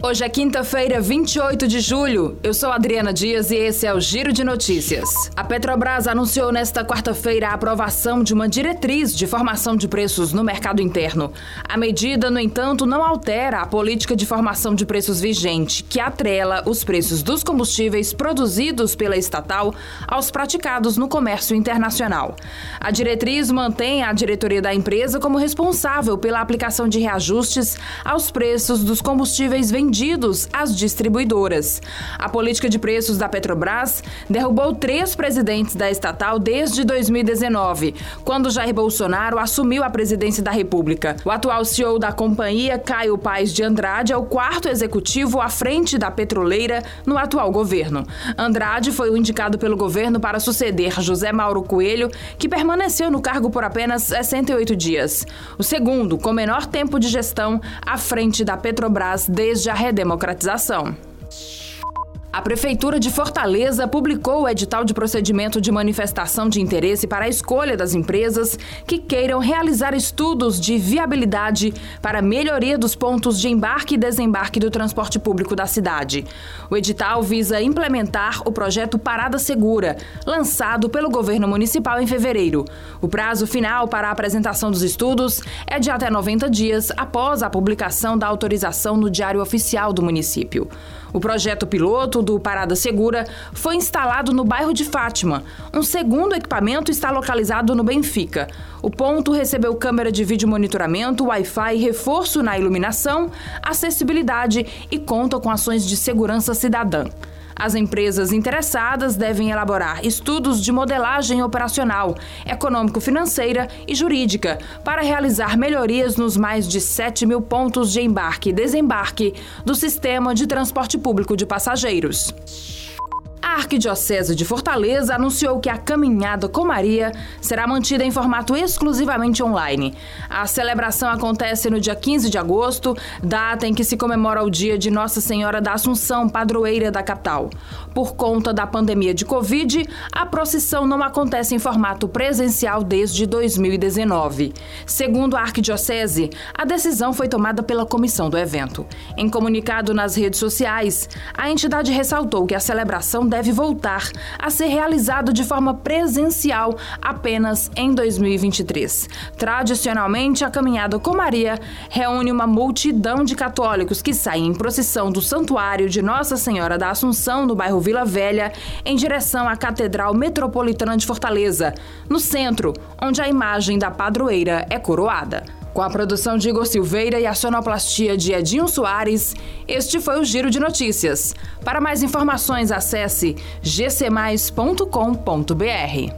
Hoje é quinta-feira, 28 de julho. Eu sou Adriana Dias e esse é o Giro de Notícias. A Petrobras anunciou nesta quarta-feira a aprovação de uma diretriz de formação de preços no mercado interno. A medida, no entanto, não altera a política de formação de preços vigente, que atrela os preços dos combustíveis produzidos pela estatal aos praticados no comércio internacional. A diretriz mantém a diretoria da empresa como responsável pela aplicação de reajustes aos preços dos combustíveis vendidos vendidos às distribuidoras. A política de preços da Petrobras derrubou três presidentes da estatal desde 2019, quando Jair Bolsonaro assumiu a presidência da República. O atual CEO da companhia, Caio Paes de Andrade, é o quarto executivo à frente da petroleira no atual governo. Andrade foi o indicado pelo governo para suceder José Mauro Coelho, que permaneceu no cargo por apenas 68 dias. O segundo, com menor tempo de gestão à frente da Petrobras desde a redemocratização. A Prefeitura de Fortaleza publicou o edital de procedimento de manifestação de interesse para a escolha das empresas que queiram realizar estudos de viabilidade para melhoria dos pontos de embarque e desembarque do transporte público da cidade. O edital visa implementar o projeto Parada Segura, lançado pelo governo municipal em fevereiro. O prazo final para a apresentação dos estudos é de até 90 dias após a publicação da autorização no Diário Oficial do município. O projeto piloto do Parada Segura foi instalado no bairro de Fátima. Um segundo equipamento está localizado no Benfica. O ponto recebeu câmera de vídeo monitoramento, Wi-Fi, reforço na iluminação, acessibilidade e conta com ações de segurança cidadã. As empresas interessadas devem elaborar estudos de modelagem operacional, econômico-financeira e jurídica para realizar melhorias nos mais de 7 mil pontos de embarque e desembarque do sistema de transporte público de passageiros. A Arquidiocese de Fortaleza anunciou que a caminhada com Maria será mantida em formato exclusivamente online. A celebração acontece no dia 15 de agosto, data em que se comemora o dia de Nossa Senhora da Assunção, padroeira da capital. Por conta da pandemia de Covid, a procissão não acontece em formato presencial desde 2019. Segundo a Arquidiocese, a decisão foi tomada pela comissão do evento. Em comunicado nas redes sociais, a entidade ressaltou que a celebração deve deve voltar a ser realizado de forma presencial apenas em 2023. Tradicionalmente, a caminhada com Maria reúne uma multidão de católicos que saem em procissão do Santuário de Nossa Senhora da Assunção, no bairro Vila Velha, em direção à Catedral Metropolitana de Fortaleza, no centro, onde a imagem da padroeira é coroada. Com a produção de Igor Silveira e a sonoplastia de Edinho Soares, este foi o Giro de Notícias. Para mais informações, acesse gcmais.com.br.